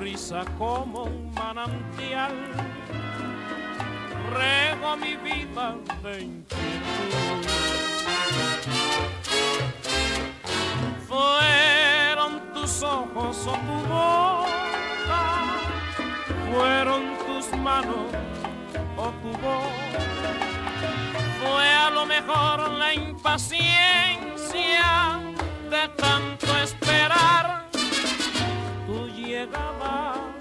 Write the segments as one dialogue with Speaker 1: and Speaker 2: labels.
Speaker 1: risa como un manantial, rego mi vida de inquietud. Fueron tus ojos o tu boca, fueron tus manos o tu voz. Fue a lo mejor la impaciencia de tanto esperar llegaba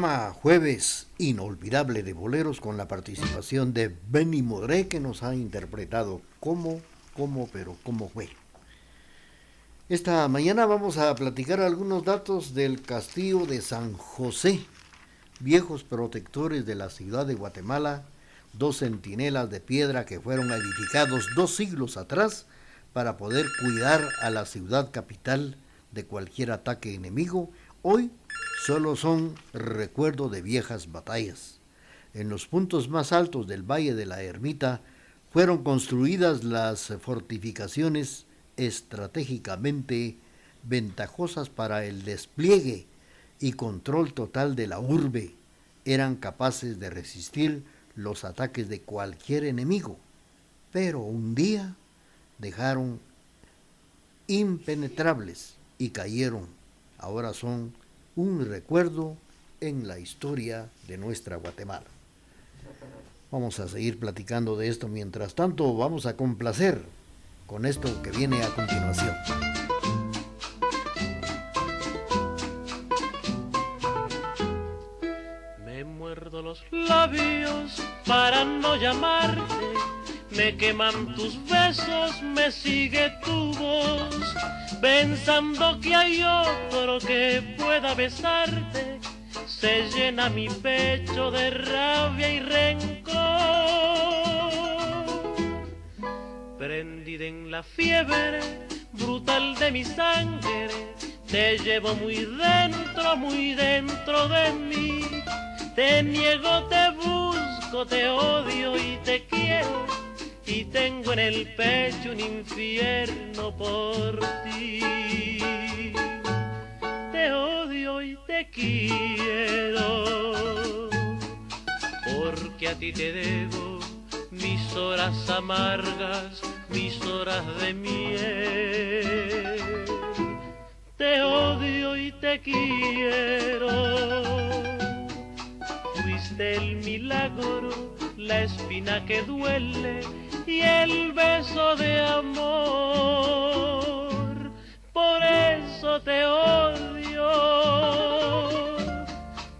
Speaker 2: Jueves inolvidable de boleros con la participación de Benny Moré que nos ha interpretado cómo, cómo, pero cómo fue. Esta mañana vamos a platicar algunos datos del castillo de San José, viejos protectores de la ciudad de Guatemala, dos centinelas de piedra que fueron edificados dos siglos atrás para poder cuidar a la ciudad capital de cualquier ataque enemigo, hoy solo son recuerdo de viejas batallas. En los puntos más altos del Valle de la Ermita fueron construidas las fortificaciones estratégicamente ventajosas para el despliegue y control total de la urbe. Eran capaces de resistir los ataques de cualquier enemigo, pero un día dejaron impenetrables y cayeron. Ahora son un recuerdo en la historia de nuestra Guatemala. Vamos a seguir platicando de esto. Mientras tanto, vamos a complacer con esto que viene a continuación.
Speaker 1: Me muerdo los labios para no llamarte. Me queman tus besos, me sigue tu voz pensando que hay otro que pueda besarte, se llena mi pecho de rabia y rencor. Prendida en la fiebre brutal
Speaker 3: de mi sangre, te llevo muy dentro, muy dentro de mí. Te niego, te busco, te odio y te quiero. Y tengo en el pecho un infierno por ti. Te odio y te quiero. Porque a ti te debo mis horas amargas, mis horas de miel. Te odio y te quiero. Fuiste el milagro, la espina que duele y el beso de amor. Por eso te odio,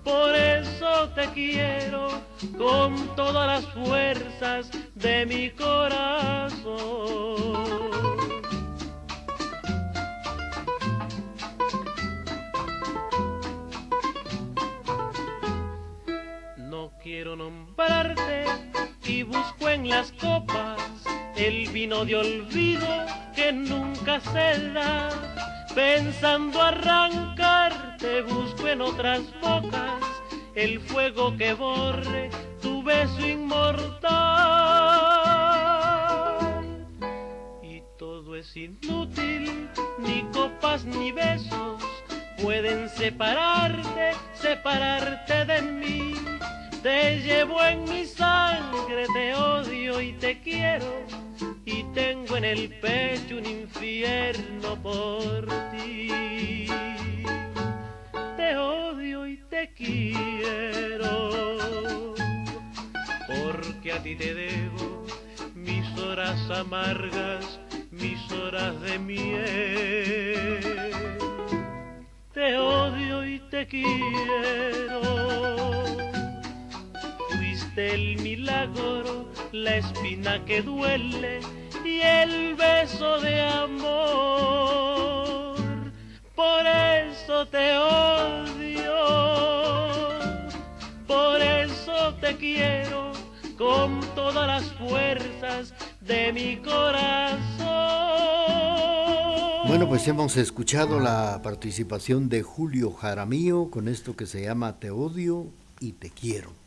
Speaker 3: por eso te quiero con todas las fuerzas de mi corazón. No quiero nombrarte busco en las copas el vino de olvido que nunca se da. Pensando arrancarte busco en otras bocas el fuego que borre tu beso inmortal. Y todo es inútil, ni copas ni besos pueden separarte, separarte de mí. Te llevo en mi sangre, te odio y te quiero. Y tengo en el pecho un infierno por ti. Te odio y te quiero. Porque a ti te debo mis horas amargas, mis horas de miel. Te odio y te quiero fuiste el milagro, la espina que duele y el beso de amor. Por eso te odio, por eso te quiero con todas las fuerzas de mi corazón.
Speaker 2: Bueno, pues hemos escuchado la participación de Julio Jaramillo con esto que se llama Te odio y te quiero.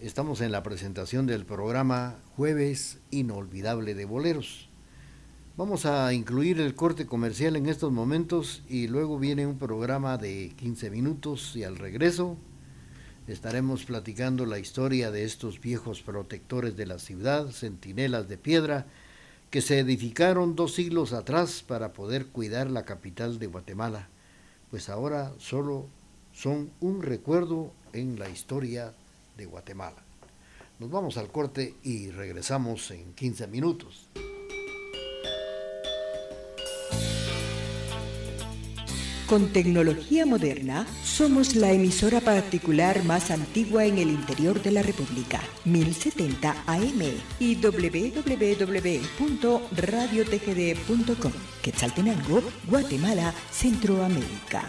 Speaker 2: Estamos en la presentación del programa Jueves Inolvidable de Boleros. Vamos a incluir el corte comercial en estos momentos y luego viene un programa de 15 minutos y al regreso estaremos platicando la historia de estos viejos protectores de la ciudad, centinelas de piedra, que se edificaron dos siglos atrás para poder cuidar la capital de Guatemala, pues ahora solo son un recuerdo en la historia Guatemala. Nos vamos al corte y regresamos en 15 minutos.
Speaker 4: Con tecnología moderna, somos la emisora particular más antigua en el interior de la República, 1070 AM y www.radiotgd.com, Quetzaltenango, Guatemala, Centroamérica.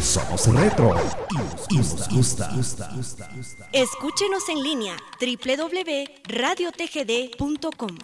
Speaker 5: Somos retro y nos gusta.
Speaker 6: Escúchenos en línea www.radiotgd.com.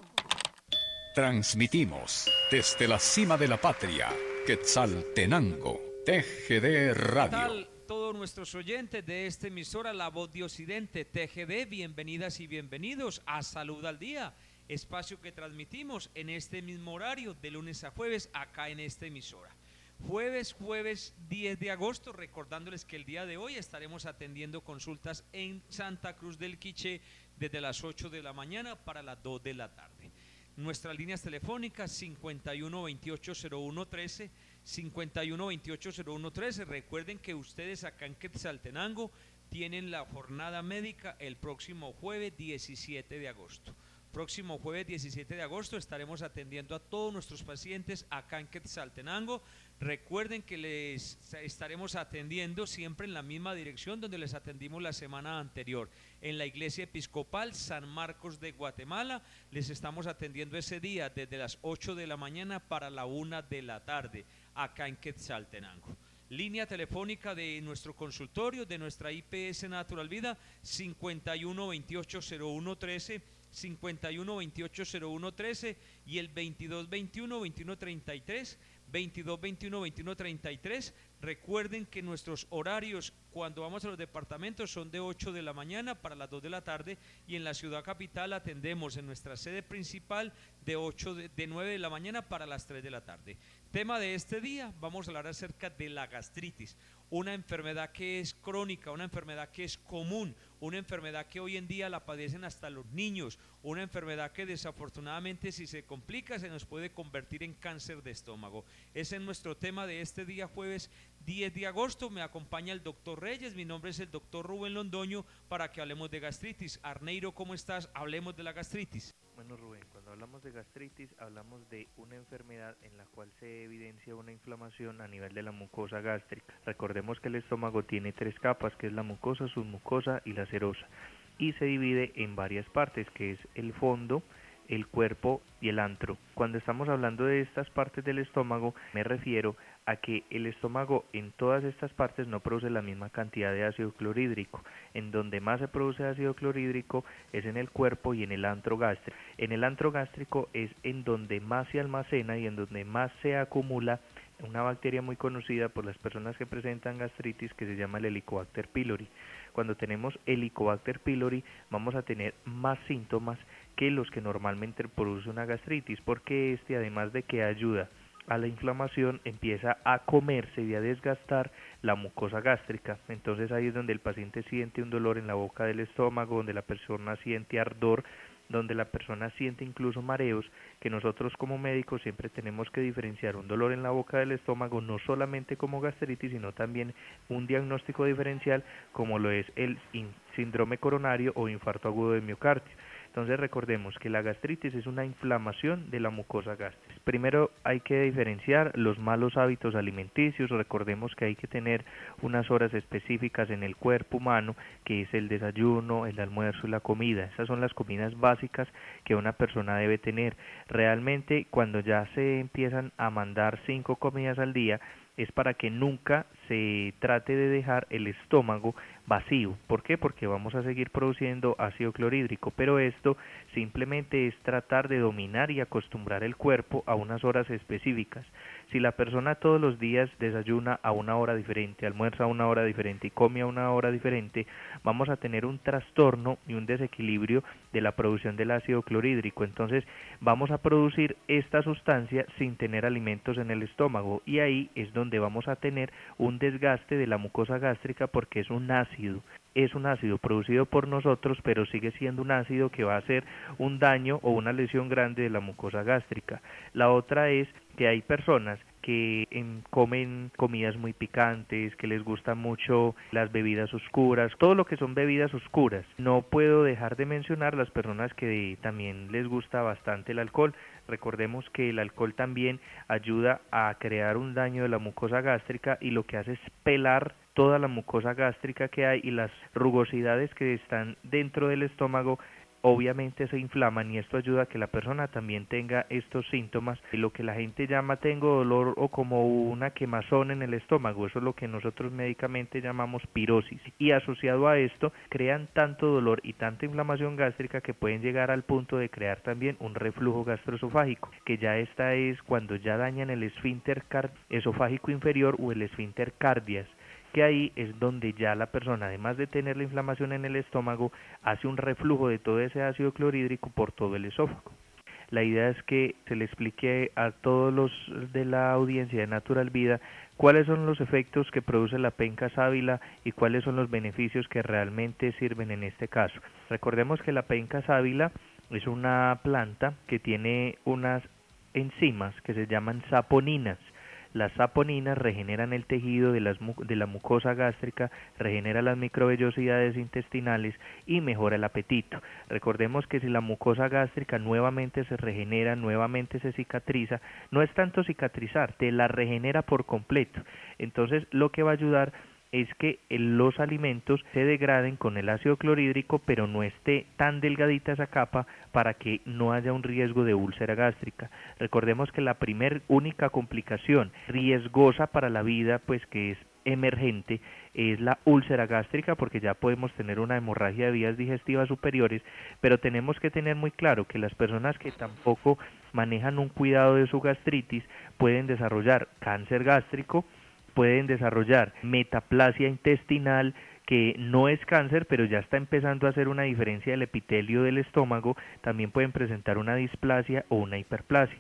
Speaker 7: Transmitimos desde la cima de la patria, Quetzaltenango, TGD Radio.
Speaker 8: ¿Qué tal todos nuestros oyentes de esta emisora La Voz de Occidente, TGD? Bienvenidas y bienvenidos a Salud al Día, espacio que transmitimos en este mismo horario de lunes a jueves acá en esta emisora. Jueves, jueves 10 de agosto, recordándoles que el día de hoy estaremos atendiendo consultas en Santa Cruz del Quiché desde las 8 de la mañana para las 2 de la tarde. Nuestras líneas telefónicas 51 28 01 13, 51 28 01 13. Recuerden que ustedes acá en Quetzaltenango tienen la jornada médica el próximo jueves 17 de agosto. próximo jueves 17 de agosto estaremos atendiendo a todos nuestros pacientes acá en Quetzaltenango. Recuerden que les estaremos atendiendo siempre en la misma dirección donde les atendimos la semana anterior, en la Iglesia Episcopal San Marcos de Guatemala. Les estamos atendiendo ese día desde las 8 de la mañana para la 1 de la tarde, acá en Quetzaltenango. Línea telefónica de nuestro consultorio, de nuestra IPS Natural Vida, 51 28 01 13, 51 28 01 13 y el 22 21 21 33 22 21 21 33. Recuerden que nuestros horarios cuando vamos a los departamentos son de 8 de la mañana para las 2 de la tarde y en la ciudad capital atendemos en nuestra sede principal de 8 de, de 9 de la mañana para las 3 de la tarde. Tema de este día, vamos a hablar acerca de la gastritis, una enfermedad que es crónica, una enfermedad que es común, una enfermedad que hoy en día la padecen hasta los niños, una enfermedad que desafortunadamente si se complica se nos puede convertir en cáncer de estómago. Ese es nuestro tema de este día jueves 10 de agosto. Me acompaña el doctor Reyes, mi nombre es el doctor Rubén Londoño para que hablemos de gastritis. Arneiro, ¿cómo estás? Hablemos de la gastritis.
Speaker 9: Bueno Rubén, cuando hablamos de gastritis hablamos de una enfermedad en la cual se evidencia una inflamación a nivel de la mucosa gástrica. Recordemos que el estómago tiene tres capas, que es la mucosa, submucosa y la serosa, y se divide en varias partes, que es el fondo, el cuerpo y el antro. Cuando estamos hablando de estas partes del estómago, me refiero a que el estómago en todas estas partes no produce la misma cantidad de ácido clorhídrico. En donde más se produce ácido clorhídrico es en el cuerpo y en el antro gástrico. En el antro gástrico es en donde más se almacena y en donde más se acumula una bacteria muy conocida por las personas que presentan gastritis que se llama el Helicobacter pylori. Cuando tenemos Helicobacter pylori vamos a tener más síntomas que los que normalmente produce una gastritis, porque este además de que ayuda a la inflamación empieza a comerse y a desgastar la mucosa gástrica. Entonces ahí es donde el paciente siente un dolor en la boca del estómago, donde la persona siente ardor, donde la persona siente incluso mareos, que nosotros como médicos siempre tenemos que diferenciar un dolor en la boca del estómago no solamente como gastritis, sino también un diagnóstico diferencial como lo es el síndrome coronario o infarto agudo de miocardio. Entonces recordemos que la gastritis es una inflamación de la mucosa gástrica. Primero hay que diferenciar los malos hábitos alimenticios. Recordemos que hay que tener unas horas específicas en el cuerpo humano, que es el desayuno, el almuerzo y la comida. Esas son las comidas básicas que una persona debe tener. Realmente cuando ya se empiezan a mandar cinco comidas al día, es para que nunca se trate de dejar el estómago vacío. ¿Por qué? Porque vamos a seguir produciendo ácido clorhídrico, pero esto simplemente es tratar de dominar y acostumbrar el cuerpo a unas horas específicas. Si la persona todos los días desayuna a una hora diferente, almuerza a una hora diferente y come a una hora diferente, vamos a tener un trastorno y un desequilibrio de la producción del ácido clorhídrico. Entonces vamos a producir esta sustancia sin tener alimentos en el estómago y ahí es donde vamos a tener un desgaste de la mucosa gástrica porque es un ácido es un ácido producido por nosotros, pero sigue siendo un ácido que va a hacer un daño o una lesión grande de la mucosa gástrica. La otra es que hay personas que comen comidas muy picantes, que les gustan mucho las bebidas oscuras, todo lo que son bebidas oscuras. No puedo dejar de mencionar las personas que también les gusta bastante el alcohol. Recordemos que el alcohol también ayuda a crear un daño de la mucosa gástrica y lo que hace es pelar toda la mucosa gástrica que hay y las rugosidades que están dentro del estómago obviamente se inflaman y esto ayuda a que la persona también tenga estos síntomas. Y lo que la gente llama tengo dolor o como una quemazón en el estómago, eso es lo que nosotros médicamente llamamos pirosis. Y asociado a esto crean tanto dolor y tanta inflamación gástrica que pueden llegar al punto de crear también un reflujo gastroesofágico, que ya esta es cuando ya dañan el esfínter esofágico inferior o el esfínter cardias que ahí es donde ya la persona, además de tener la inflamación en el estómago, hace un reflujo de todo ese ácido clorhídrico por todo el esófago. La idea es que se le explique a todos los de la audiencia de Natural Vida cuáles son los efectos que produce la penca sábila y cuáles son los beneficios que realmente sirven en este caso. Recordemos que la penca sábila es una planta que tiene unas enzimas que se llaman saponinas Las saponinas regeneran el tejido de, las de la mucosa gástrica, regenera las microvellosidades intestinales y mejora el apetito. Recordemos que si la mucosa gástrica nuevamente se regenera, nuevamente se cicatriza, no es tanto cicatrizar, te la regenera por completo. Entonces lo que va a ayudar es que los alimentos se degraden con el ácido clorhídrico, pero no esté tan delgadita esa capa para que no haya un riesgo de úlcera gástrica. Recordemos que la primer única complicación riesgosa para la vida, pues que es emergente, es la úlcera gástrica porque ya podemos tener una hemorragia de vías digestivas superiores, pero tenemos que tener muy claro que las personas que tampoco manejan un cuidado de su gastritis pueden desarrollar cáncer gástrico, pueden desarrollar metaplasia intestinal, que no es cáncer, pero ya está empezando a hacer una diferencia del epitelio del estómago, también pueden presentar una displasia o una hiperplasia.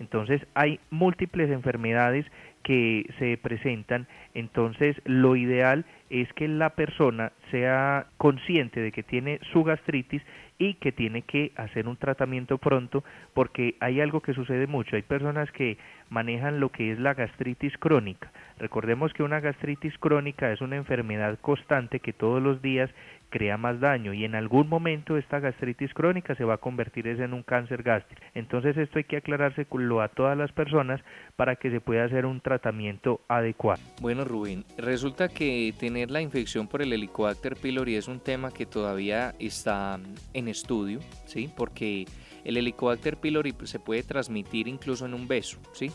Speaker 9: Entonces hay múltiples enfermedades que se presentan, entonces lo ideal es que la persona sea consciente de que tiene su gastritis y que tiene que hacer un tratamiento pronto porque hay algo que sucede mucho, hay personas que manejan lo que es la gastritis crónica. Recordemos que una gastritis crónica es una enfermedad constante que todos los días crea más daño y en algún momento esta gastritis crónica se va a convertir en un cáncer gástrico. Entonces esto hay que aclarárselo a todas las personas para que se pueda hacer un tratamiento adecuado.
Speaker 10: Bueno Rubén, resulta que tener la infección por el Helicobacter pylori es un tema que todavía está en estudio, ¿sí? Porque el Helicobacter pylori se puede transmitir incluso en un beso, ¿sí?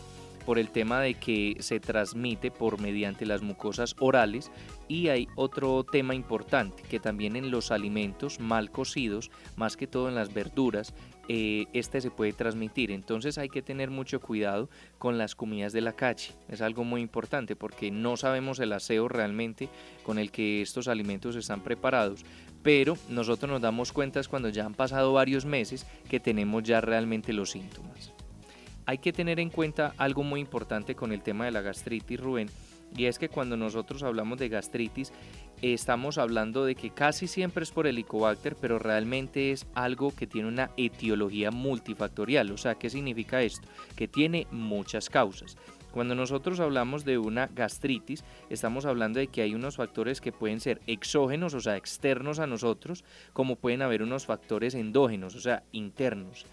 Speaker 10: Por el tema de que se transmite por mediante las mucosas orales y hay otro tema importante que también en los alimentos mal cocidos, más que todo en las verduras, eh, este se puede transmitir. Entonces hay que tener mucho cuidado con las comidas de la calle. Es algo muy importante porque no sabemos el aseo realmente con el que estos alimentos están preparados. Pero nosotros nos damos cuenta cuando ya han pasado varios meses que tenemos ya realmente los síntomas hay que tener en cuenta algo muy importante con el tema de la gastritis, Rubén, y es que cuando nosotros hablamos de gastritis, estamos hablando de que casi siempre es por helicobacter, pero realmente es algo que tiene una etiología multifactorial. O sea, ¿qué significa esto? Que tiene muchas causas. Cuando nosotros hablamos de una gastritis, estamos hablando de que hay unos factores que pueden ser exógenos, o sea, externos a nosotros, como pueden haber unos factores endógenos, o sea, internos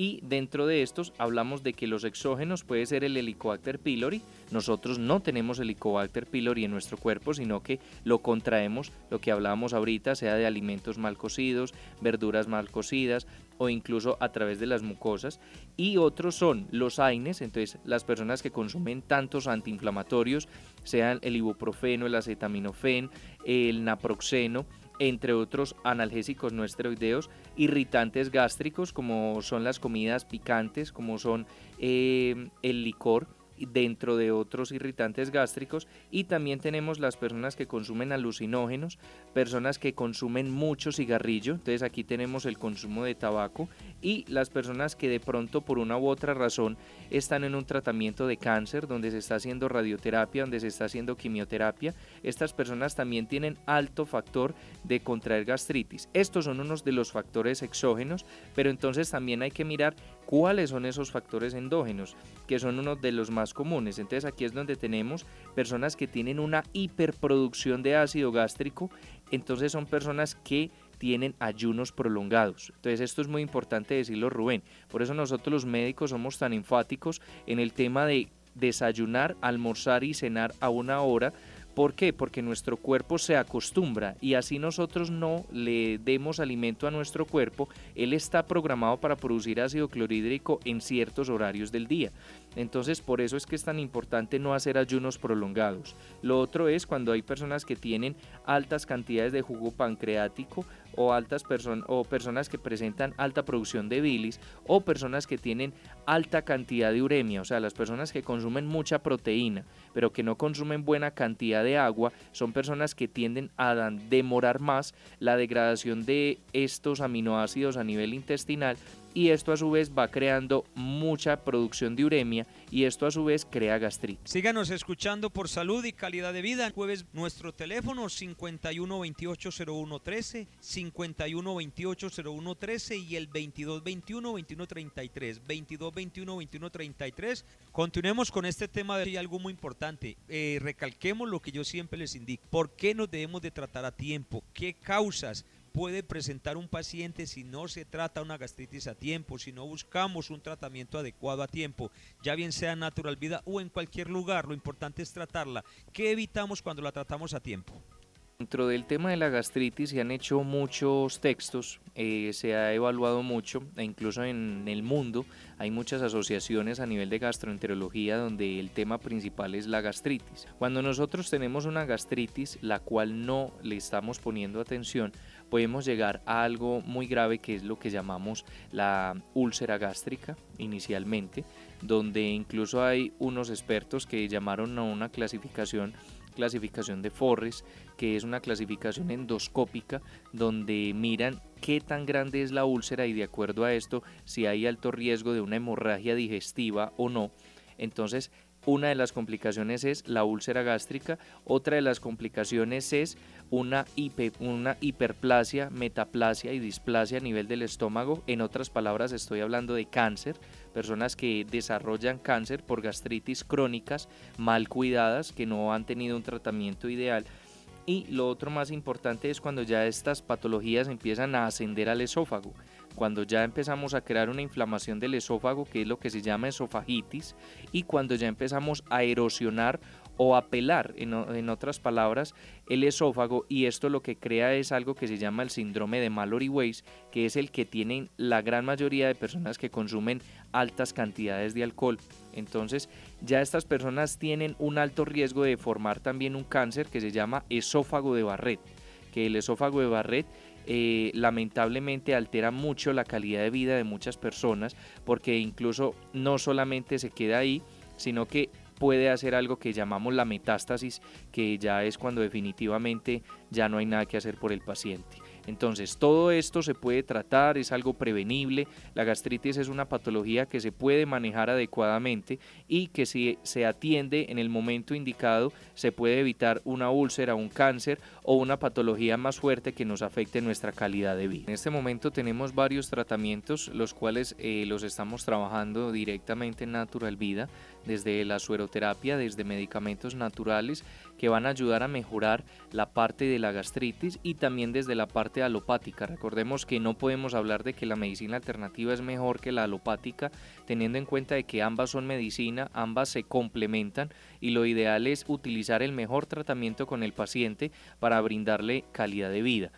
Speaker 10: y dentro de estos hablamos de que los exógenos puede ser el Helicobacter pylori. Nosotros no tenemos Helicobacter pylori en nuestro cuerpo, sino que lo contraemos, lo que hablábamos ahorita, sea de alimentos mal cocidos, verduras mal cocidas o incluso a través de las mucosas. Y otros son los AINES, entonces las personas que consumen tantos antiinflamatorios, sean el ibuprofeno, el acetaminofén, el naproxeno, entre otros analgésicos no esteroideos, irritantes gástricos como son las comidas picantes, como son eh, el licor, dentro de otros irritantes gástricos y también tenemos las personas que consumen alucinógenos, personas que consumen mucho cigarrillo, entonces aquí tenemos el consumo de tabaco y las personas que de pronto por una u otra razón están en un tratamiento de cáncer donde se está haciendo radioterapia, donde se está haciendo quimioterapia, estas personas también tienen alto factor de contraer gastritis. Estos son unos de los factores exógenos, pero entonces también hay que mirar cuáles son esos factores endógenos, que son uno de los más comunes. Entonces aquí es donde tenemos personas que tienen una hiperproducción de ácido gástrico, entonces son personas que tienen ayunos prolongados. Entonces esto es muy importante decirlo Rubén. Por eso nosotros los médicos somos tan enfáticos en el tema de desayunar, almorzar y cenar a una hora ¿Por qué? Porque nuestro cuerpo se acostumbra y así nosotros no le demos alimento a nuestro cuerpo, él está programado para producir ácido clorhídrico en ciertos horarios del día. Entonces por eso es que es tan importante no hacer ayunos prolongados. Lo otro es cuando hay personas que tienen altas cantidades de jugo pancreático o altas personas o personas que presentan alta producción de bilis o personas que tienen alta cantidad de uremia, o sea, las personas que consumen mucha proteína, pero que no consumen buena cantidad de agua, son personas que tienden a demorar más la degradación de estos aminoácidos a nivel intestinal y esto a su vez va creando mucha producción de uremia y esto a su vez crea gastritis.
Speaker 8: Síganos escuchando por salud y calidad de vida. Jueves nuestro teléfono 51280113, 51280113 y el 2221-2133, 2221-2133. Continuemos con este tema de algo muy importante. Eh, recalquemos lo que yo siempre les indico. ¿Por qué nos debemos de tratar a tiempo? ¿Qué causas? Puede presentar un paciente si no se trata una gastritis a tiempo, si no buscamos un tratamiento adecuado a tiempo, ya bien sea en Natural Vida o en cualquier lugar, lo importante es tratarla. ¿Qué evitamos cuando la tratamos a tiempo?
Speaker 10: Dentro del tema de la gastritis se han hecho muchos textos, eh, se ha evaluado mucho, e incluso en el mundo hay muchas asociaciones a nivel de gastroenterología donde el tema principal es la gastritis. Cuando nosotros tenemos una gastritis la cual no le estamos poniendo atención, podemos llegar a algo muy grave que es lo que llamamos la úlcera gástrica inicialmente, donde incluso hay unos expertos que llamaron a una clasificación clasificación de Forres, que es una clasificación endoscópica donde miran qué tan grande es la úlcera y de acuerdo a esto si hay alto riesgo de una hemorragia digestiva o no. Entonces, una de las complicaciones es la úlcera gástrica, otra de las complicaciones es una, una hiperplasia, metaplasia y displasia a nivel del estómago. En otras palabras, estoy hablando de cáncer, personas que desarrollan cáncer por gastritis crónicas mal cuidadas, que no han tenido un tratamiento ideal. Y lo otro más importante es cuando ya estas patologías empiezan a ascender al esófago cuando ya empezamos a crear una inflamación del esófago, que es lo que se llama esofagitis, y cuando ya empezamos a erosionar o a pelar, en, otras palabras, el esófago, y esto lo que crea es algo que se llama el síndrome de Mallory-Weiss, que es el que tienen la gran mayoría de personas que consumen altas cantidades de alcohol. Entonces, ya estas personas tienen un alto riesgo de formar también un cáncer que se llama esófago de Barrett, que el esófago de Barrett eh, lamentablemente altera mucho la calidad de vida de muchas personas porque incluso no solamente se queda ahí, sino que puede hacer algo que llamamos la metástasis, que ya es cuando definitivamente ya no hay nada que hacer por el paciente. Entonces, todo esto se puede tratar, es algo prevenible. La gastritis es una patología que se puede manejar adecuadamente y que si se atiende en el momento indicado, se puede evitar una úlcera, un cáncer o una patología más fuerte que nos afecte nuestra calidad de vida. En este momento tenemos varios tratamientos, los cuales eh, los estamos trabajando directamente en Natural Vida, desde la sueroterapia, desde medicamentos naturales que van a ayudar a mejorar la parte de la gastritis y también desde la parte alopática. Recordemos que no podemos hablar de que la medicina alternativa es mejor que la alopática, teniendo en cuenta de que ambas son medicina, ambas se complementan y lo ideal es utilizar el mejor tratamiento con el paciente para brindarle calidad de vida.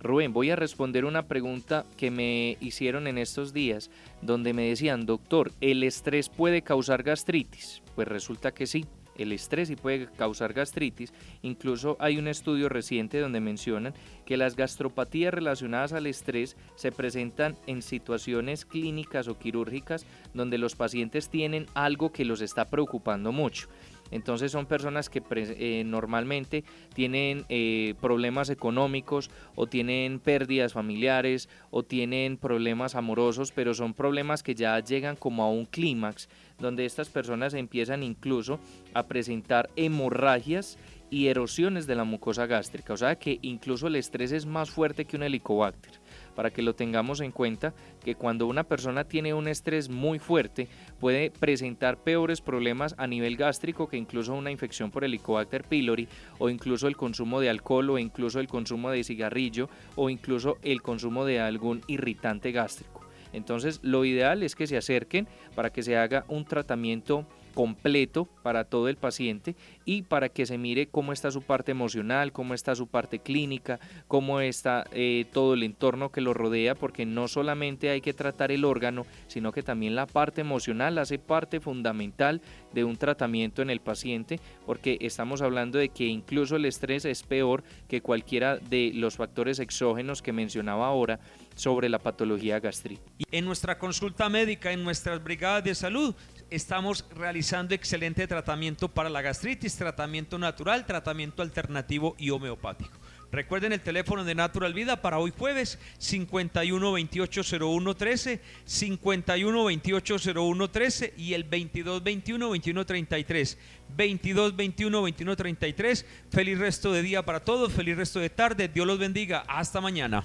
Speaker 10: Rubén, voy a responder una pregunta que me hicieron en estos días, donde me decían, doctor, ¿el estrés puede causar gastritis? Pues resulta que sí el estrés y puede causar gastritis. Incluso hay un estudio reciente donde mencionan que las gastropatías relacionadas al estrés se presentan en situaciones clínicas o quirúrgicas donde los pacientes tienen algo que los está preocupando mucho. Entonces son personas que eh, normalmente tienen eh, problemas económicos o tienen pérdidas familiares o tienen problemas amorosos, pero son problemas que ya llegan como a un clímax, donde estas personas empiezan incluso a presentar hemorragias y erosiones de la mucosa gástrica. O sea que incluso el estrés es más fuerte que un helicobacter para que lo tengamos en cuenta, que cuando una persona tiene un estrés muy fuerte puede presentar peores problemas a nivel gástrico que incluso una infección por Helicobacter pylori o incluso el consumo de alcohol o incluso el consumo de cigarrillo o incluso el consumo de algún irritante gástrico. Entonces lo ideal es que se acerquen para que se haga un tratamiento completo para todo el paciente y para que se mire cómo está su parte emocional, cómo está su parte clínica, cómo está eh, todo el entorno que lo rodea, porque no solamente hay que tratar el órgano, sino que también la parte emocional hace parte fundamental de un tratamiento en el paciente, porque estamos hablando de que incluso el estrés es peor que cualquiera de los factores exógenos que mencionaba ahora sobre la patología gástrica.
Speaker 8: En nuestra consulta médica, en nuestras brigadas de salud, estamos realizando excelente tratamiento para la gastritis, tratamiento natural, tratamiento alternativo y homeopático. Recuerden el teléfono de Natural Vida para hoy jueves 51 28 01 13, 51 28 01 13 y el 22 21 21 33. 22 21 21 33. Feliz resto de día para todos, feliz resto de tarde. Dios los bendiga. Hasta mañana.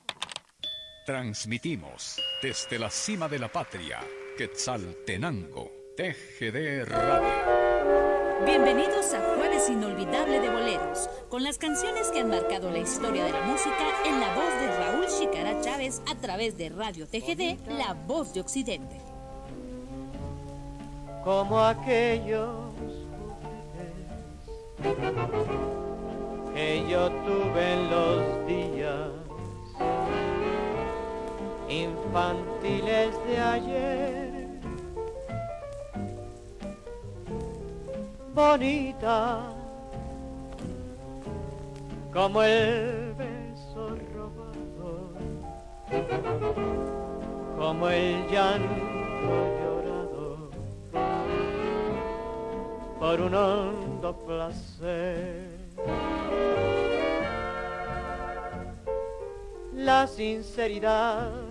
Speaker 7: Transmitimos desde la cima de la patria, Quetzaltenango, TGD Radio.
Speaker 11: Bienvenidos a Jueves Inolvidable de Boleros, con las canciones que han marcado la historia de la música en la voz de Raúl Chicara Chávez a través de Radio TGD, La Voz de Occidente.
Speaker 12: Como aquellos que yo tuve en los días infantiles de ayer. Bonita como el beso robado, como el llanto llorado por un hondo placer. La sinceridad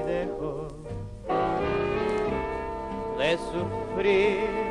Speaker 12: de sufrir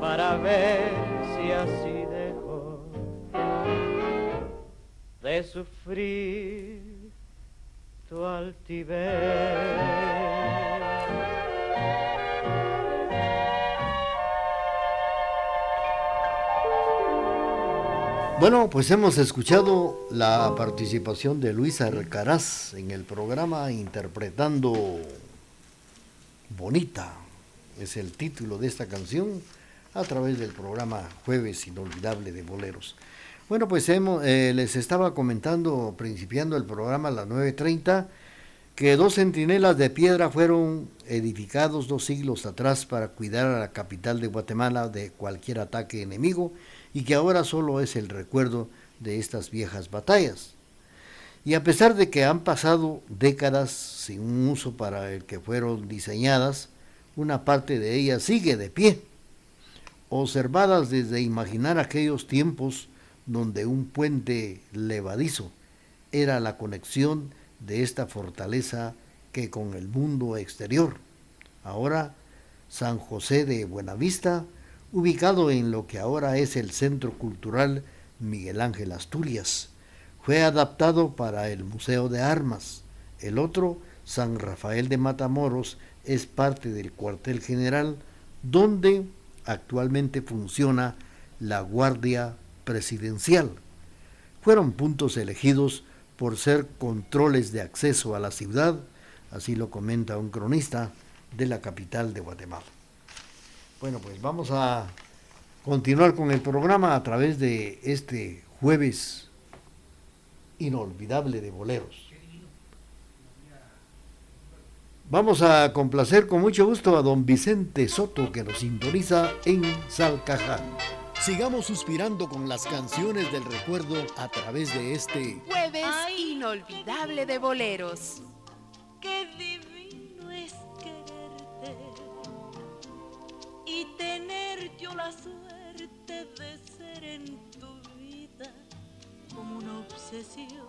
Speaker 12: para ver si así dejo de sufrir tu
Speaker 2: Bueno, pues hemos escuchado la participación de Luisa Alcaraz en el programa interpretando Bonita, es el título de esta canción, a través del programa Jueves Inolvidable de Boleros. Bueno, pues eh, les estaba comentando, principiando el programa a las 9.30, que dos centinelas de piedra fueron edificados dos siglos atrás para cuidar a la capital de Guatemala de cualquier ataque enemigo y que ahora solo es el recuerdo de estas viejas batallas. Y a pesar de que han pasado décadas sin un uso para el que fueron diseñadas, una parte de ellas sigue de pie, observadas desde imaginar aquellos tiempos donde un puente levadizo era la conexión de esta fortaleza que con el mundo exterior. Ahora, San José de Buenavista, ubicado en lo que ahora es el Centro Cultural Miguel Ángel Asturias, fue adaptado para el Museo de Armas. El otro, San Rafael de Matamoros, es parte del cuartel general donde actualmente funciona la Guardia Presidencial. Fueron puntos elegidos por ser controles de acceso a la ciudad, así lo comenta un cronista de la capital de Guatemala. Bueno, pues vamos a continuar con el programa a través de este jueves inolvidable de boleros. Vamos a complacer con mucho gusto a don Vicente Soto que nos sintoniza en Salcajá. Sigamos suspirando con las canciones del recuerdo a través de este
Speaker 13: jueves inolvidable de boleros.
Speaker 14: Qué divino es quererte y tener yo la suerte de ser en tu vida como una obsesión.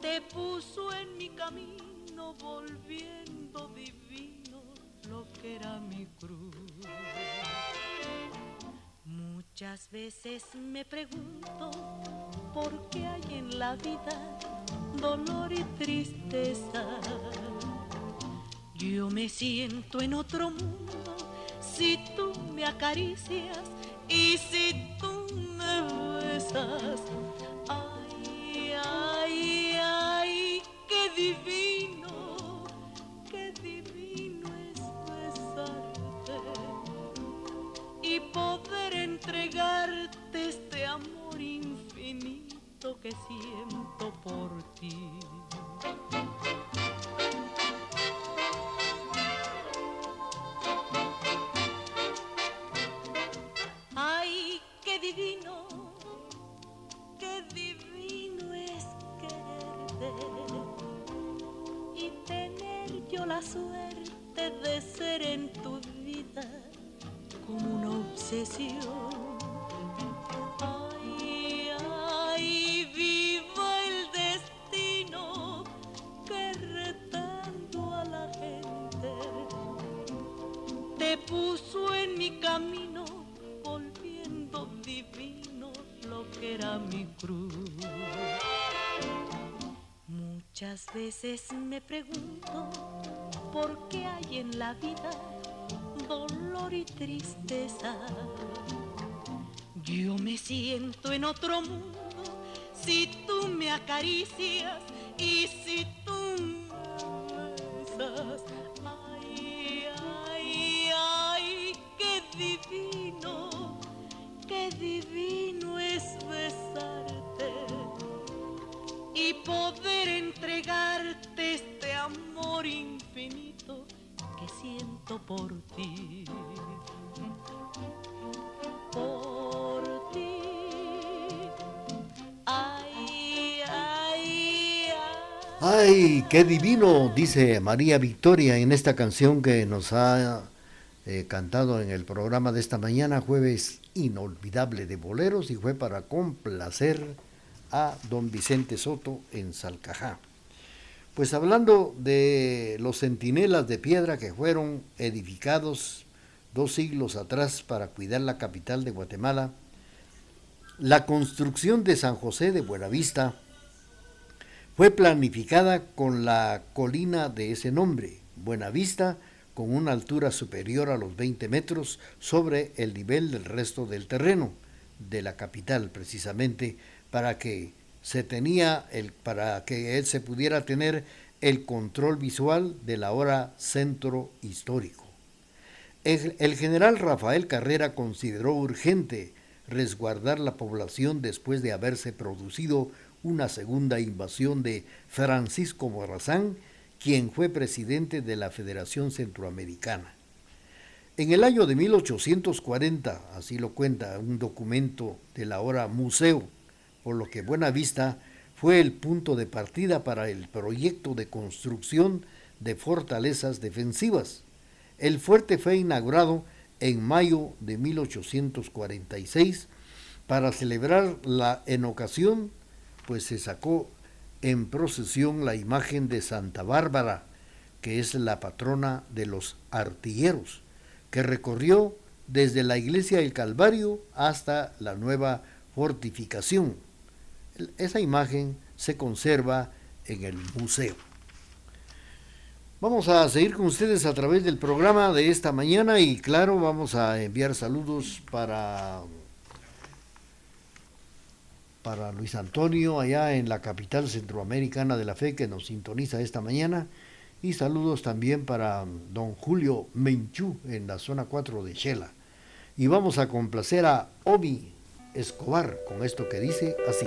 Speaker 14: Te puso en mi camino volviendo divino lo que era mi cruz. Muchas veces me pregunto por qué hay en la vida dolor y tristeza. Yo me siento en otro mundo si tú me acaricias y si tú Ay, ay, ay, qué divino, qué divino es besarte y poder entregarte este amor infinito que siento por ti. Veces me pregunto por qué hay en la vida dolor y tristeza. Yo me siento en otro mundo si tú me acaricias Ay, qué divino,
Speaker 2: dice María Victoria en esta canción que nos ha eh, cantado en el programa de esta mañana, jueves inolvidable de boleros, y fue para complacer a don Vicente Soto en Salcajá. Pues hablando de los centinelas de piedra que fueron edificados dos siglos atrás para cuidar la capital de Guatemala, la construcción de San José de Buenavista fue planificada con la colina de ese nombre, Buenavista, con una altura superior a los 20 metros sobre el nivel del resto del terreno de la capital, precisamente para que se tenía el, para que él se pudiera tener el control visual del ahora centro histórico. El, el general Rafael Carrera consideró urgente resguardar la población después de haberse producido una segunda invasión de Francisco Morazán, quien fue presidente de la Federación Centroamericana. En el año de 1840, así lo cuenta un documento del ahora museo, por lo que Buenavista fue el punto de partida para el proyecto de construcción de fortalezas defensivas. El fuerte fue inaugurado en mayo de 1846 para celebrar la en ocasión, pues se sacó en procesión la imagen de Santa Bárbara, que es la patrona de los artilleros que recorrió desde la iglesia del Calvario hasta la nueva fortificación. Esa imagen se conserva en el museo. Vamos a seguir con ustedes a través del programa de esta mañana y claro, vamos a enviar saludos para para Luis Antonio allá en la capital centroamericana de la fe que nos sintoniza esta mañana y saludos también para don Julio Menchú en la zona 4 de Shela. Y vamos a complacer a Obi Escobar con esto que dice así.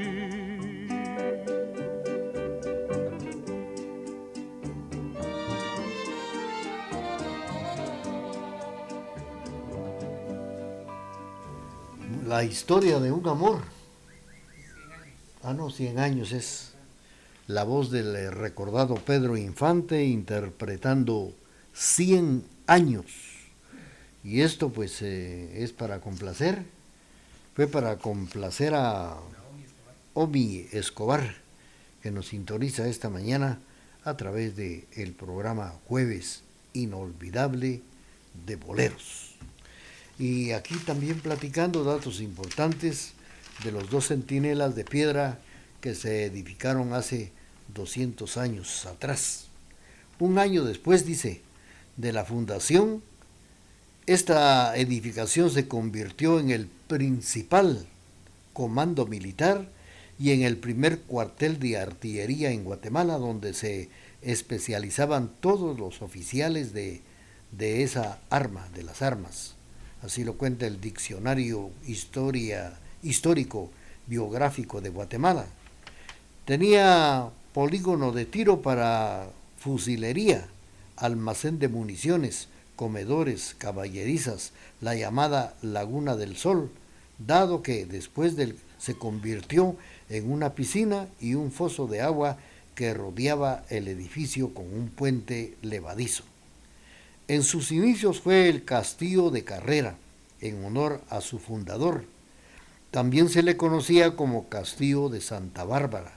Speaker 2: La historia de un amor. Ah, no, 100 años es la voz del eh, recordado Pedro Infante interpretando 100 años. Y esto pues eh, es para complacer fue para complacer a Omi Escobar, que nos sintoniza esta mañana a través del el programa Jueves Inolvidable de Boleros. Y aquí también platicando datos importantes de los dos centinelas de piedra que se edificaron hace 200 años atrás. Un año después, dice, de la fundación, esta edificación se convirtió en el principal comando militar y en el primer cuartel de artillería en Guatemala, donde se especializaban todos los oficiales de, de esa arma, de las armas. Así lo cuenta el Diccionario Historia, Histórico Biográfico de Guatemala. Tenía polígono de tiro para fusilería, almacén de municiones, comedores, caballerizas, la llamada Laguna del Sol, dado que después del, se convirtió en una piscina y un foso de agua que rodeaba el edificio con un puente levadizo. En sus inicios fue el Castillo de Carrera, en honor a su fundador. También se le conocía como Castillo de Santa Bárbara,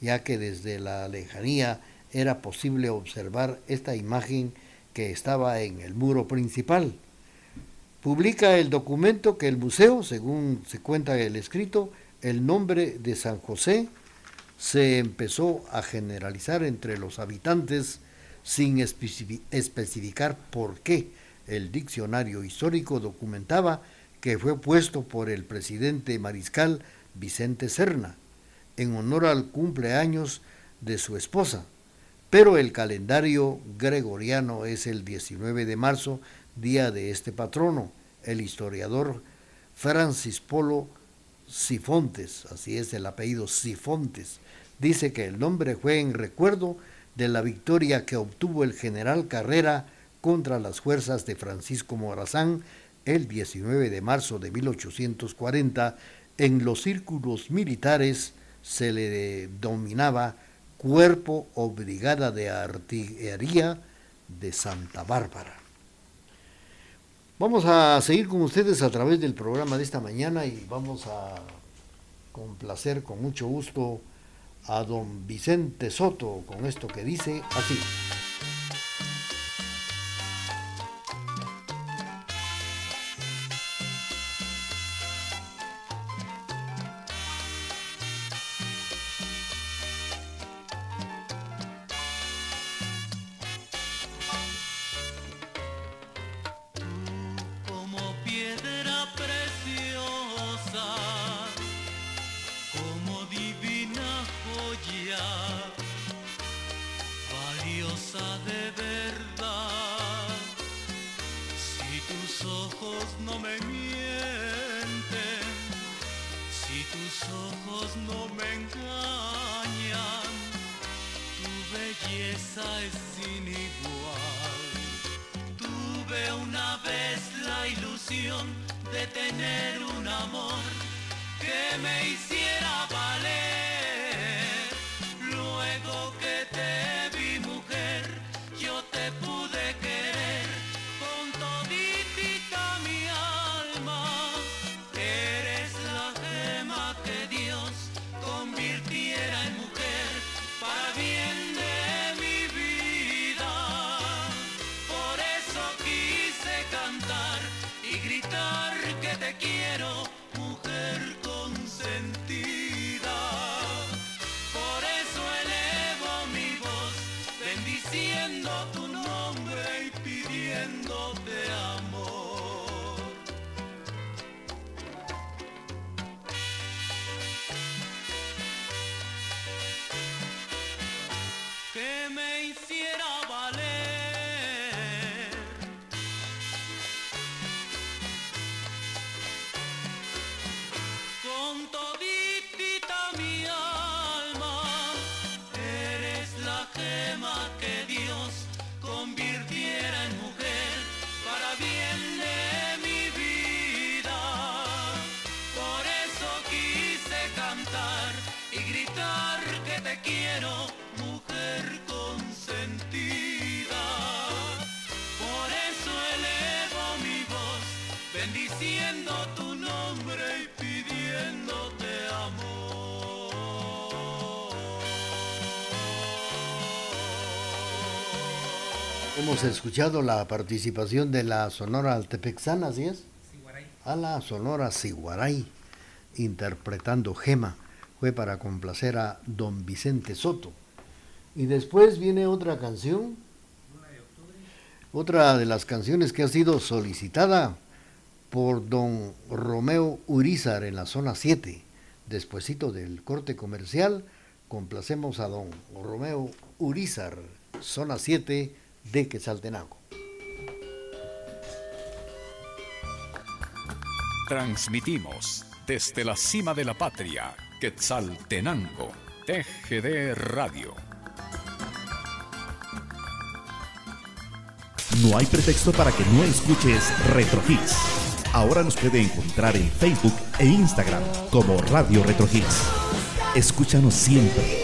Speaker 2: ya que desde la lejanía era posible observar esta imagen que estaba en el muro principal. Publica el documento que el museo, según se cuenta el escrito, el nombre de San José se empezó a generalizar entre los habitantes sin especificar por qué. El diccionario histórico documentaba que fue puesto por el presidente mariscal Vicente Serna en honor al cumpleaños de su esposa, pero el calendario gregoriano es el 19 de marzo, día de este patrono. El historiador Francis Polo Sifontes, así es el apellido Sifontes, dice que el nombre fue en recuerdo de la victoria que obtuvo el general Carrera contra las fuerzas de Francisco Morazán el 19 de marzo de 1840 en los círculos militares se le denominaba Cuerpo o Brigada de Artillería de Santa Bárbara. Vamos a seguir con ustedes a través del programa de esta mañana y vamos a complacer con mucho gusto a don Vicente Soto con esto que dice así. Hemos escuchado la participación de la Sonora Altepexana, ¿así es? A la Sonora Siguaray, interpretando Gema. Fue para complacer a don Vicente Soto. Y después viene otra canción. Otra de las canciones que ha sido solicitada por don Romeo Urizar en la zona 7. Despuésito del corte comercial, complacemos a don Romeo Urizar, zona 7 de Quetzaltenango.
Speaker 7: Transmitimos desde la cima de la patria, Quetzaltenango, TGD Radio.
Speaker 5: No hay pretexto para que no escuches Retro Hits. Ahora nos puede encontrar en Facebook e Instagram como Radio Retro Hits. Escúchanos siempre,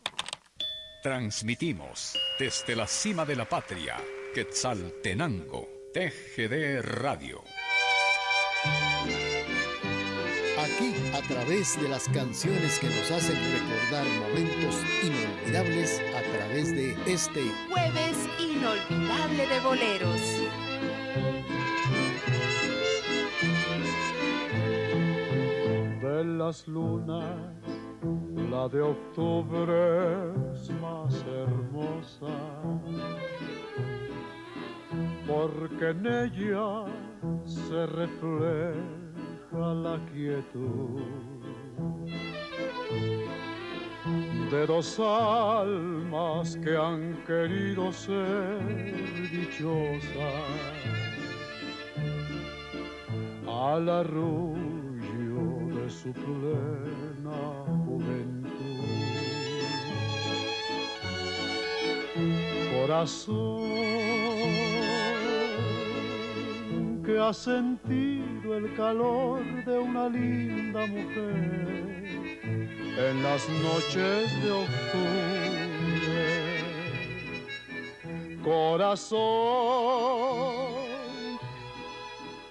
Speaker 7: Transmitimos desde la cima de la patria, Quetzaltenango, TGD Radio.
Speaker 15: Aquí, a través de las canciones que nos hacen recordar momentos inolvidables, a través de este
Speaker 13: Jueves inolvidable de boleros.
Speaker 16: De las lunas, la de octubre es más hermosa, porque en ella se refleja la quietud. De dos almas que han querido ser dichosas al arrullo de su juventud. Corazón que ha sentido el calor de una linda mujer en las noches de octubre. Corazón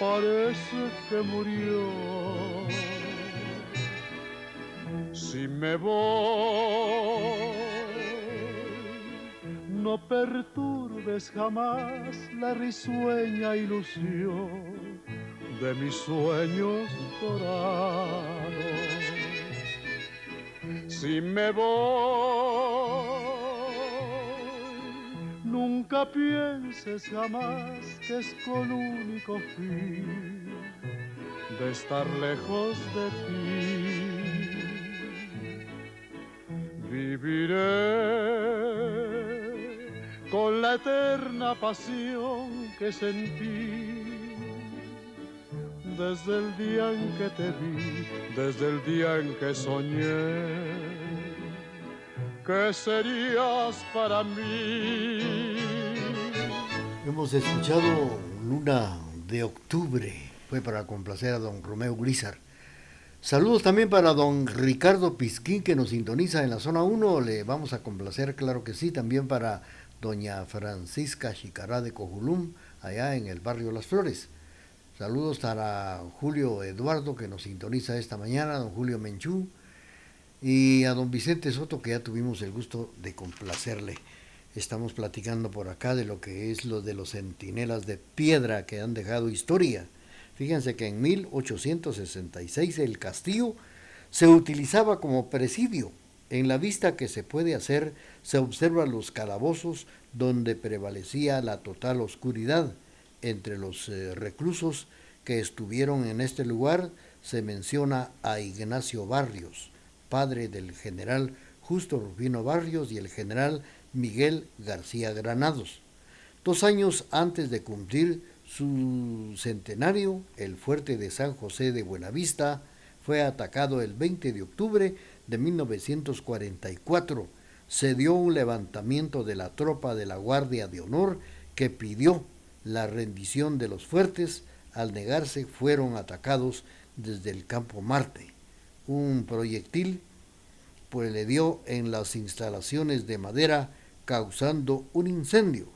Speaker 16: parece que murió. Si me voy, no perturbes jamás la risueña ilusión de mis sueños dorados. Si me voy, nunca pienses jamás que es con único fin de estar lejos de ti. Viviré con la eterna pasión que sentí desde el día en que te vi, desde el día en que soñé que serías para mí.
Speaker 2: Hemos escuchado Luna de Octubre, fue para complacer a don Romeo Grisar. Saludos también para don Ricardo Pisquín que nos sintoniza en la zona 1, le vamos a complacer, claro que sí, también para doña Francisca Chicará de Cojulum, allá en el barrio Las Flores. Saludos para Julio Eduardo que nos sintoniza esta mañana, don Julio Menchú, y a don Vicente Soto que ya tuvimos el gusto de complacerle. Estamos platicando por acá de lo que es lo de los centinelas de piedra que han dejado historia. Fíjense que en 1866 el castillo se utilizaba como presidio En la vista que se puede hacer se observan los calabozos donde prevalecía la total oscuridad. Entre los eh, reclusos que estuvieron en este lugar se menciona a Ignacio Barrios, padre del general Justo Rufino Barrios y el general Miguel García Granados. Dos años antes de cumplir su centenario, el fuerte de San José de Buenavista fue atacado el 20 de octubre de 1944. Se dio un levantamiento de la tropa de la Guardia de Honor que pidió la rendición de los fuertes. Al negarse fueron atacados desde el campo Marte. Un proyectil pues le dio en las instalaciones de madera causando un incendio,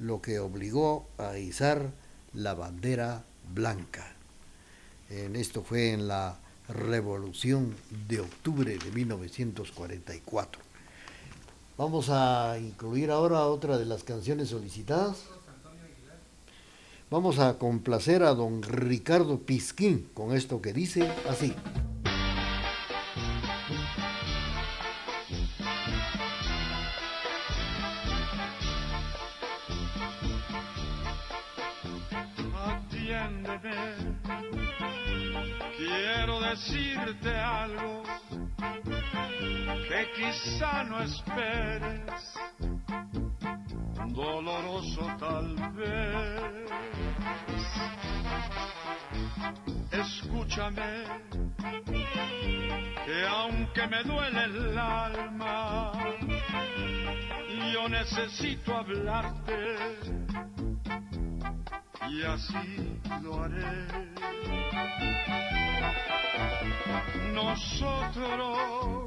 Speaker 2: lo que obligó a izar la bandera blanca. En esto fue en la Revolución de octubre de 1944. Vamos a incluir ahora otra de las canciones solicitadas. Vamos a complacer a don Ricardo Pisquín con esto que dice así.
Speaker 17: No esperes, doloroso tal vez. Escúchame, que aunque me duele el alma, yo necesito hablarte y así lo haré. Nosotros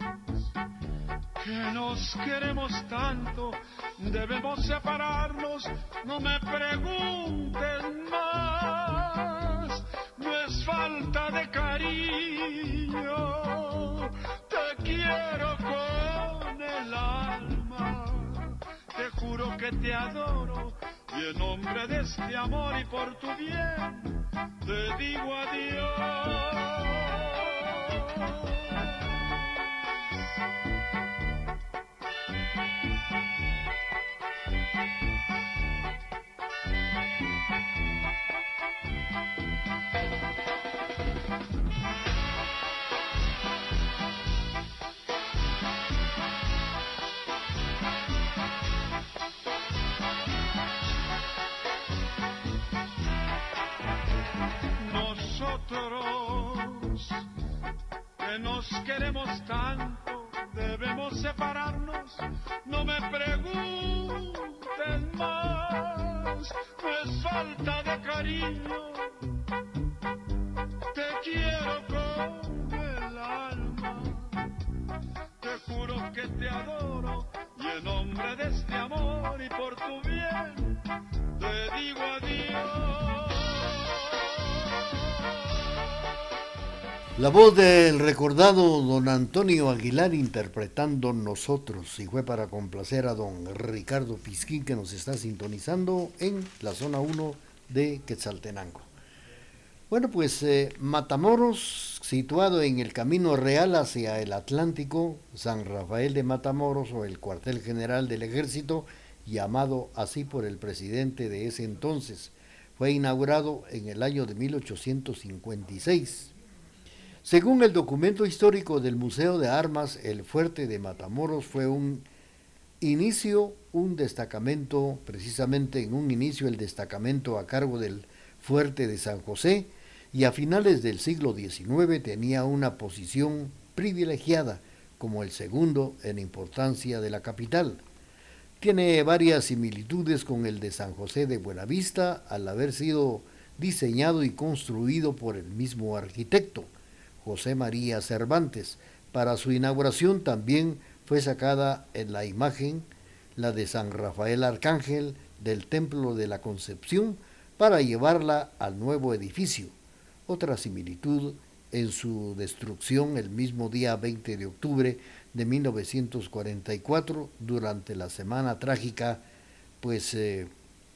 Speaker 17: que nos queremos tanto, debemos separarnos, no me preguntes más, no es falta de cariño, te quiero con el alma, te juro que te adoro y en nombre de este amor y por tu bien, te digo adiós. Nos queremos tanto, debemos separarnos, no me pregunten más, no es falta de cariño,
Speaker 2: La voz del recordado don Antonio Aguilar interpretando Nosotros y fue para complacer a don Ricardo Pisquín que nos está sintonizando en la zona 1 de Quetzaltenango. Bueno, pues eh, Matamoros, situado en el camino real hacia el Atlántico, San Rafael de Matamoros o el cuartel general del ejército, llamado así por el presidente de ese entonces, fue inaugurado en el año de 1856 según el documento histórico del Museo de Armas, el fuerte de Matamoros fue un inicio, un destacamento, precisamente en un inicio el destacamento a cargo del fuerte de San José, y a finales del siglo XIX tenía una posición privilegiada como el segundo en importancia de la capital. Tiene varias similitudes con el de San José de Buenavista al haber sido diseñado y construido por el mismo arquitecto. José María Cervantes. Para su inauguración también fue sacada en la imagen la de San Rafael Arcángel del Templo de la Concepción para llevarla al nuevo edificio. Otra similitud en su destrucción el mismo día 20 de octubre de 1944 durante la Semana Trágica, pues eh,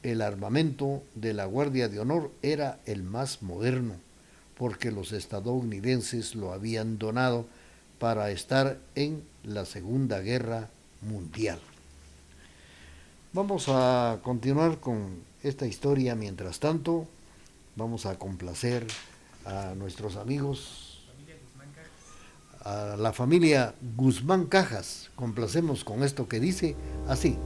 Speaker 2: el armamento de la Guardia de Honor era el más moderno, porque los estadounidenses lo habían donado para estar en la Segunda Guerra Mundial. Vamos a continuar con esta historia mientras tanto. Vamos a complacer a nuestros amigos, a la familia Guzmán Cajas. Complacemos con esto que dice así.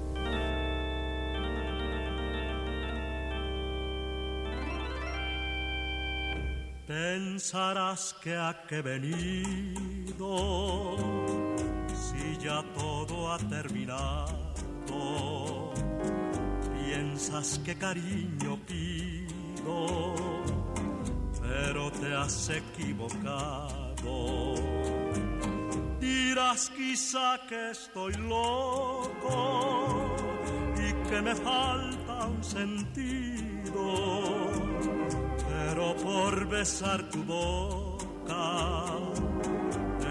Speaker 18: Pensarás que ha que venido si ya todo ha terminado. Piensas que cariño pido, pero te has equivocado. Dirás quizá que estoy loco y que me falta un sentido pero por besar tu boca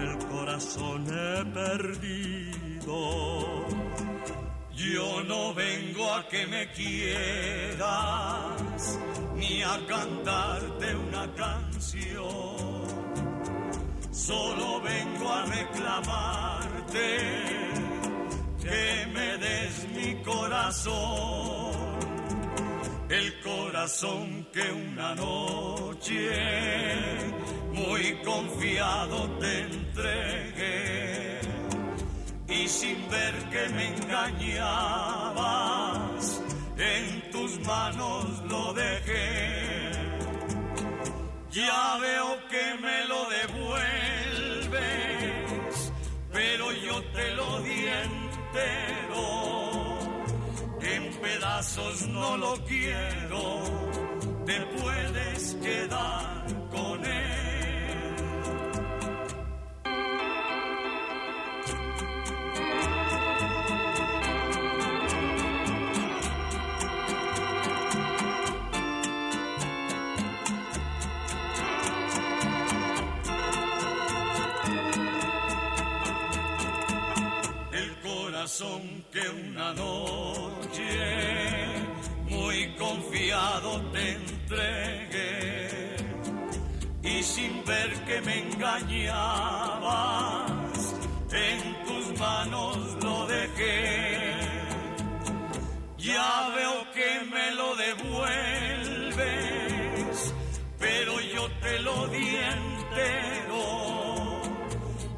Speaker 18: el corazón he perdido. Yo no vengo a que me quieras ni a cantarte una canción, solo vengo a reclamarte que me des mi corazón el corazón que una noche muy confiado te entregué y sin ver que me engañabas, en tus manos lo dejé. Ya veo que me lo devuelves, pero yo te lo di no lo quiero, te puedes quedar con él. El corazón que una noche confiado te entregué. Y sin ver que me engañabas en tus manos lo dejé. Ya veo que me lo devuelves pero yo te lo di entero.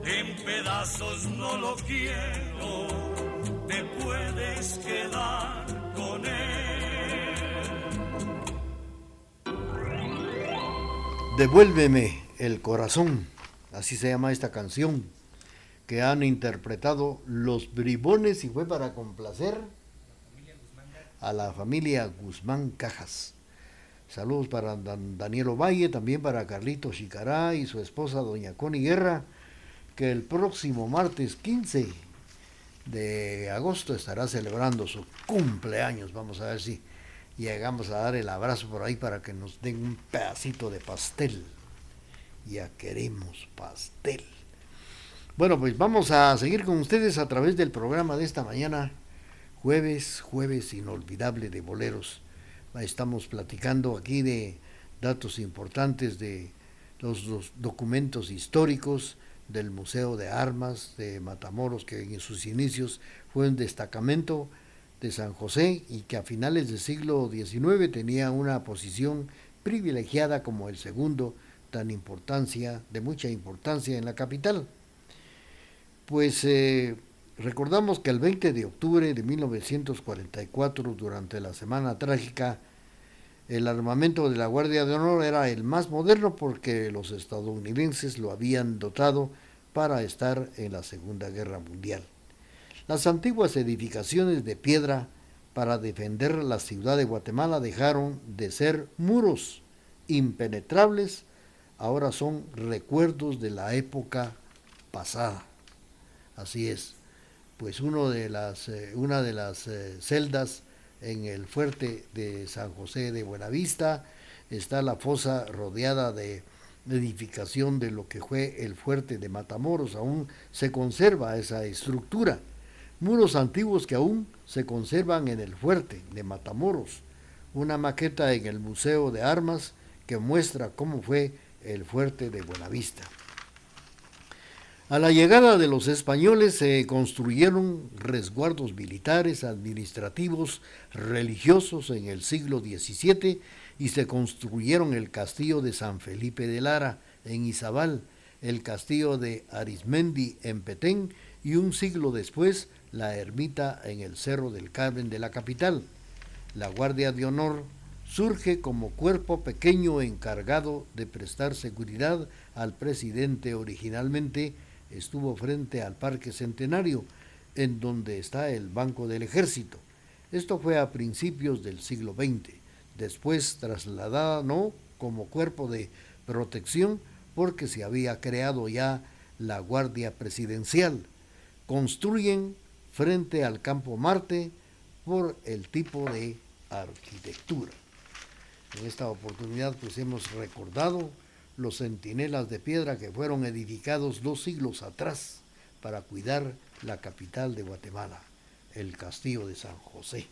Speaker 18: En pedazos no lo quiero te puedes quedar con él.
Speaker 2: Devuélveme el corazón, así se llama esta canción, que han interpretado los bribones y fue para complacer a la familia Guzmán Cajas. Saludos para Dan Daniel Ovalle, también para Carlito Chicará y su esposa Doña Connie Guerra, que el próximo martes 15 de agosto estará celebrando su cumpleaños. Vamos a ver si llegamos a dar el abrazo por ahí para que nos den un pedacito de pastel. Ya queremos pastel. Bueno, pues vamos a seguir con ustedes a través del programa de esta mañana, jueves, jueves inolvidable de boleros. Estamos platicando aquí de datos importantes de los, los documentos históricos, del Museo de Armas de Matamoros, que en sus inicios fue un destacamento de San José y que a finales del siglo XIX tenía una posición privilegiada como el segundo tan importancia, de mucha importancia en la capital. Pues eh, recordamos que el 20 de octubre de 1944, durante la Semana Trágica, el armamento de la Guardia de Honor era el más moderno porque los estadounidenses lo habían dotado para estar en la Segunda Guerra Mundial. Las antiguas edificaciones de piedra para defender la ciudad de Guatemala dejaron de ser muros impenetrables, ahora son recuerdos de la época pasada. Así es, pues eh, una de las eh, celdas en el fuerte de San José de Buenavista, está la fosa rodeada de edificación de lo que fue el fuerte de Matamoros, aún se conserva esa estructura. Muros antiguos que aún se conservan en el fuerte de Matamoros, una maqueta en el Museo de Armas que muestra cómo fue el fuerte de Buenavista. A la llegada de los españoles se construyeron resguardos militares, administrativos, religiosos en el siglo XVII y se construyeron el castillo de San Felipe de Lara en Izabal, el castillo de Arismendi en Petén y un siglo después la ermita en el Cerro del Carmen de la capital. La Guardia de Honor surge como cuerpo pequeño encargado de prestar seguridad al presidente originalmente estuvo frente al Parque Centenario, en donde está el Banco del Ejército. Esto fue a principios del siglo XX, después trasladada no como cuerpo de protección porque se había creado ya la Guardia Presidencial. Construyen frente al Campo Marte por el tipo de arquitectura. En esta oportunidad pues hemos recordado los centinelas de piedra que fueron edificados dos siglos atrás para cuidar la capital de Guatemala, el castillo de San José.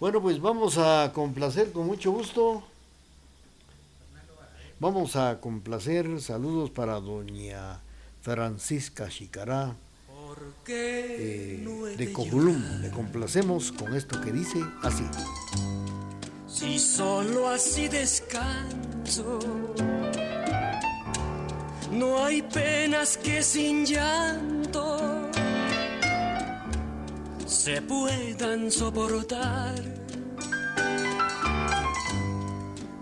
Speaker 2: Bueno, pues vamos a complacer con mucho gusto. Vamos a complacer saludos para doña Francisca Chicará eh, de Cojulum. Le complacemos con esto que dice así.
Speaker 19: Si solo así descanso, no hay penas que sin llanto se puedan soportar.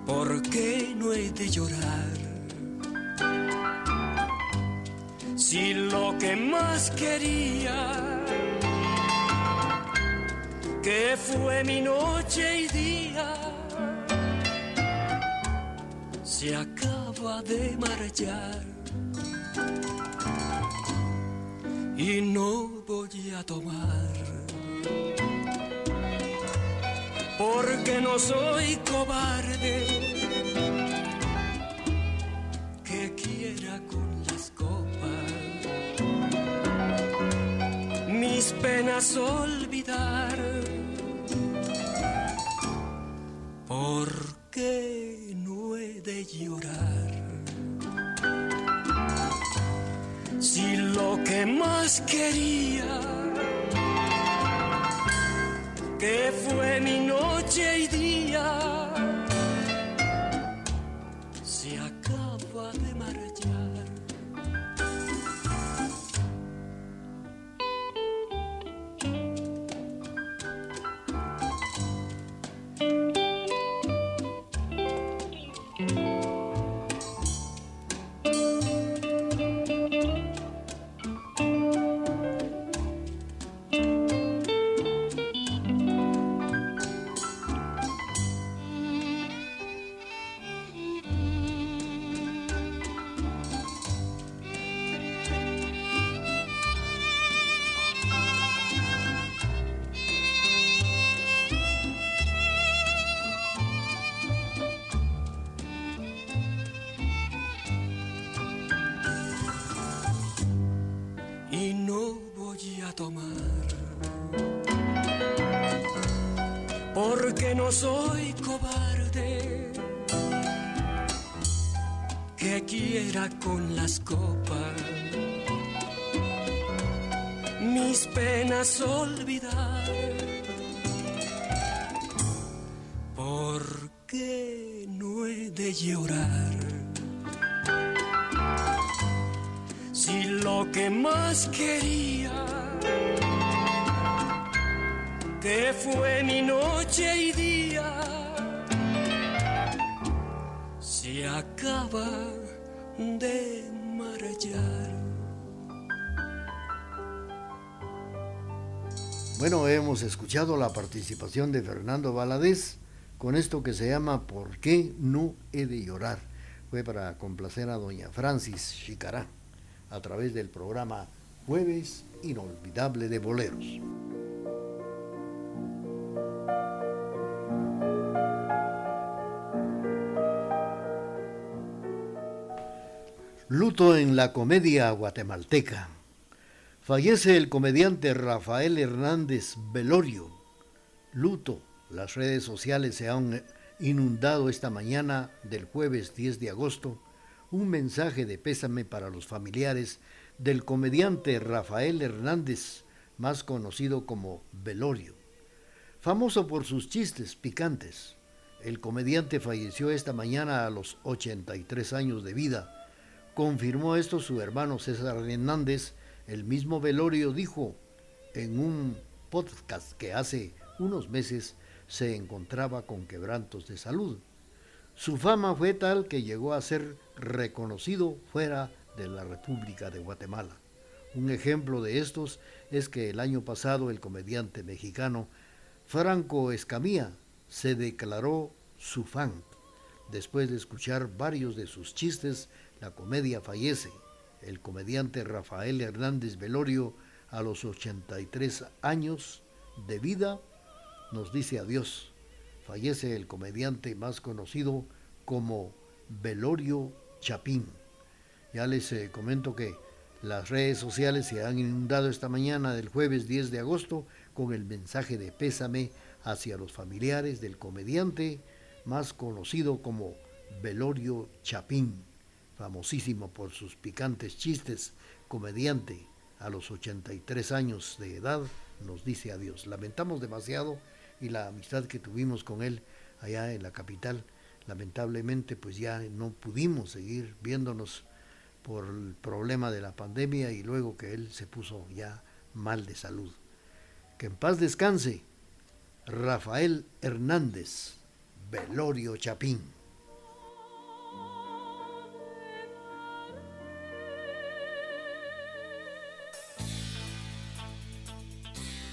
Speaker 19: ¿Por qué no he de llorar? Si lo que más quería que fue mi noche y día, se acaba de marchar y no voy a tomar. Porque no soy cobarde penas olvidar ¿Por qué no he de llorar? Si lo que más quería, que fue mi noche y día, con las copas mis penas olvidar.
Speaker 2: Bueno, hemos escuchado la participación de Fernando Valadez con esto que se llama ¿Por qué no he de llorar? Fue para complacer a doña Francis Chicará a través del programa Jueves inolvidable de boleros. Luto en la comedia guatemalteca. Fallece el comediante Rafael Hernández Velorio. Luto. Las redes sociales se han inundado esta mañana del jueves 10 de agosto un mensaje de pésame para los familiares del comediante Rafael Hernández, más conocido como Velorio. Famoso por sus chistes picantes, el comediante falleció esta mañana a los 83 años de vida Confirmó esto su hermano César Hernández. El mismo Velorio dijo en un podcast que hace unos meses se encontraba con quebrantos de salud. Su fama fue tal que llegó a ser reconocido fuera de la República de Guatemala. Un ejemplo de estos es que el año pasado el comediante mexicano Franco Escamilla se declaró su fan después de escuchar varios de sus chistes la comedia fallece. El comediante Rafael Hernández Velorio, a los 83 años de vida, nos dice adiós. Fallece el comediante más conocido como Velorio Chapín. Ya les eh, comento que las redes sociales se han inundado esta mañana del jueves 10 de agosto con el mensaje de pésame hacia los familiares del comediante más conocido como Velorio Chapín famosísimo por sus picantes chistes, comediante a los 83 años de edad, nos dice adiós. Lamentamos demasiado y la amistad que tuvimos con él allá en la capital, lamentablemente pues ya no pudimos seguir viéndonos por el problema de la pandemia y luego que él se puso ya mal de salud. Que en paz descanse Rafael Hernández, Velorio Chapín.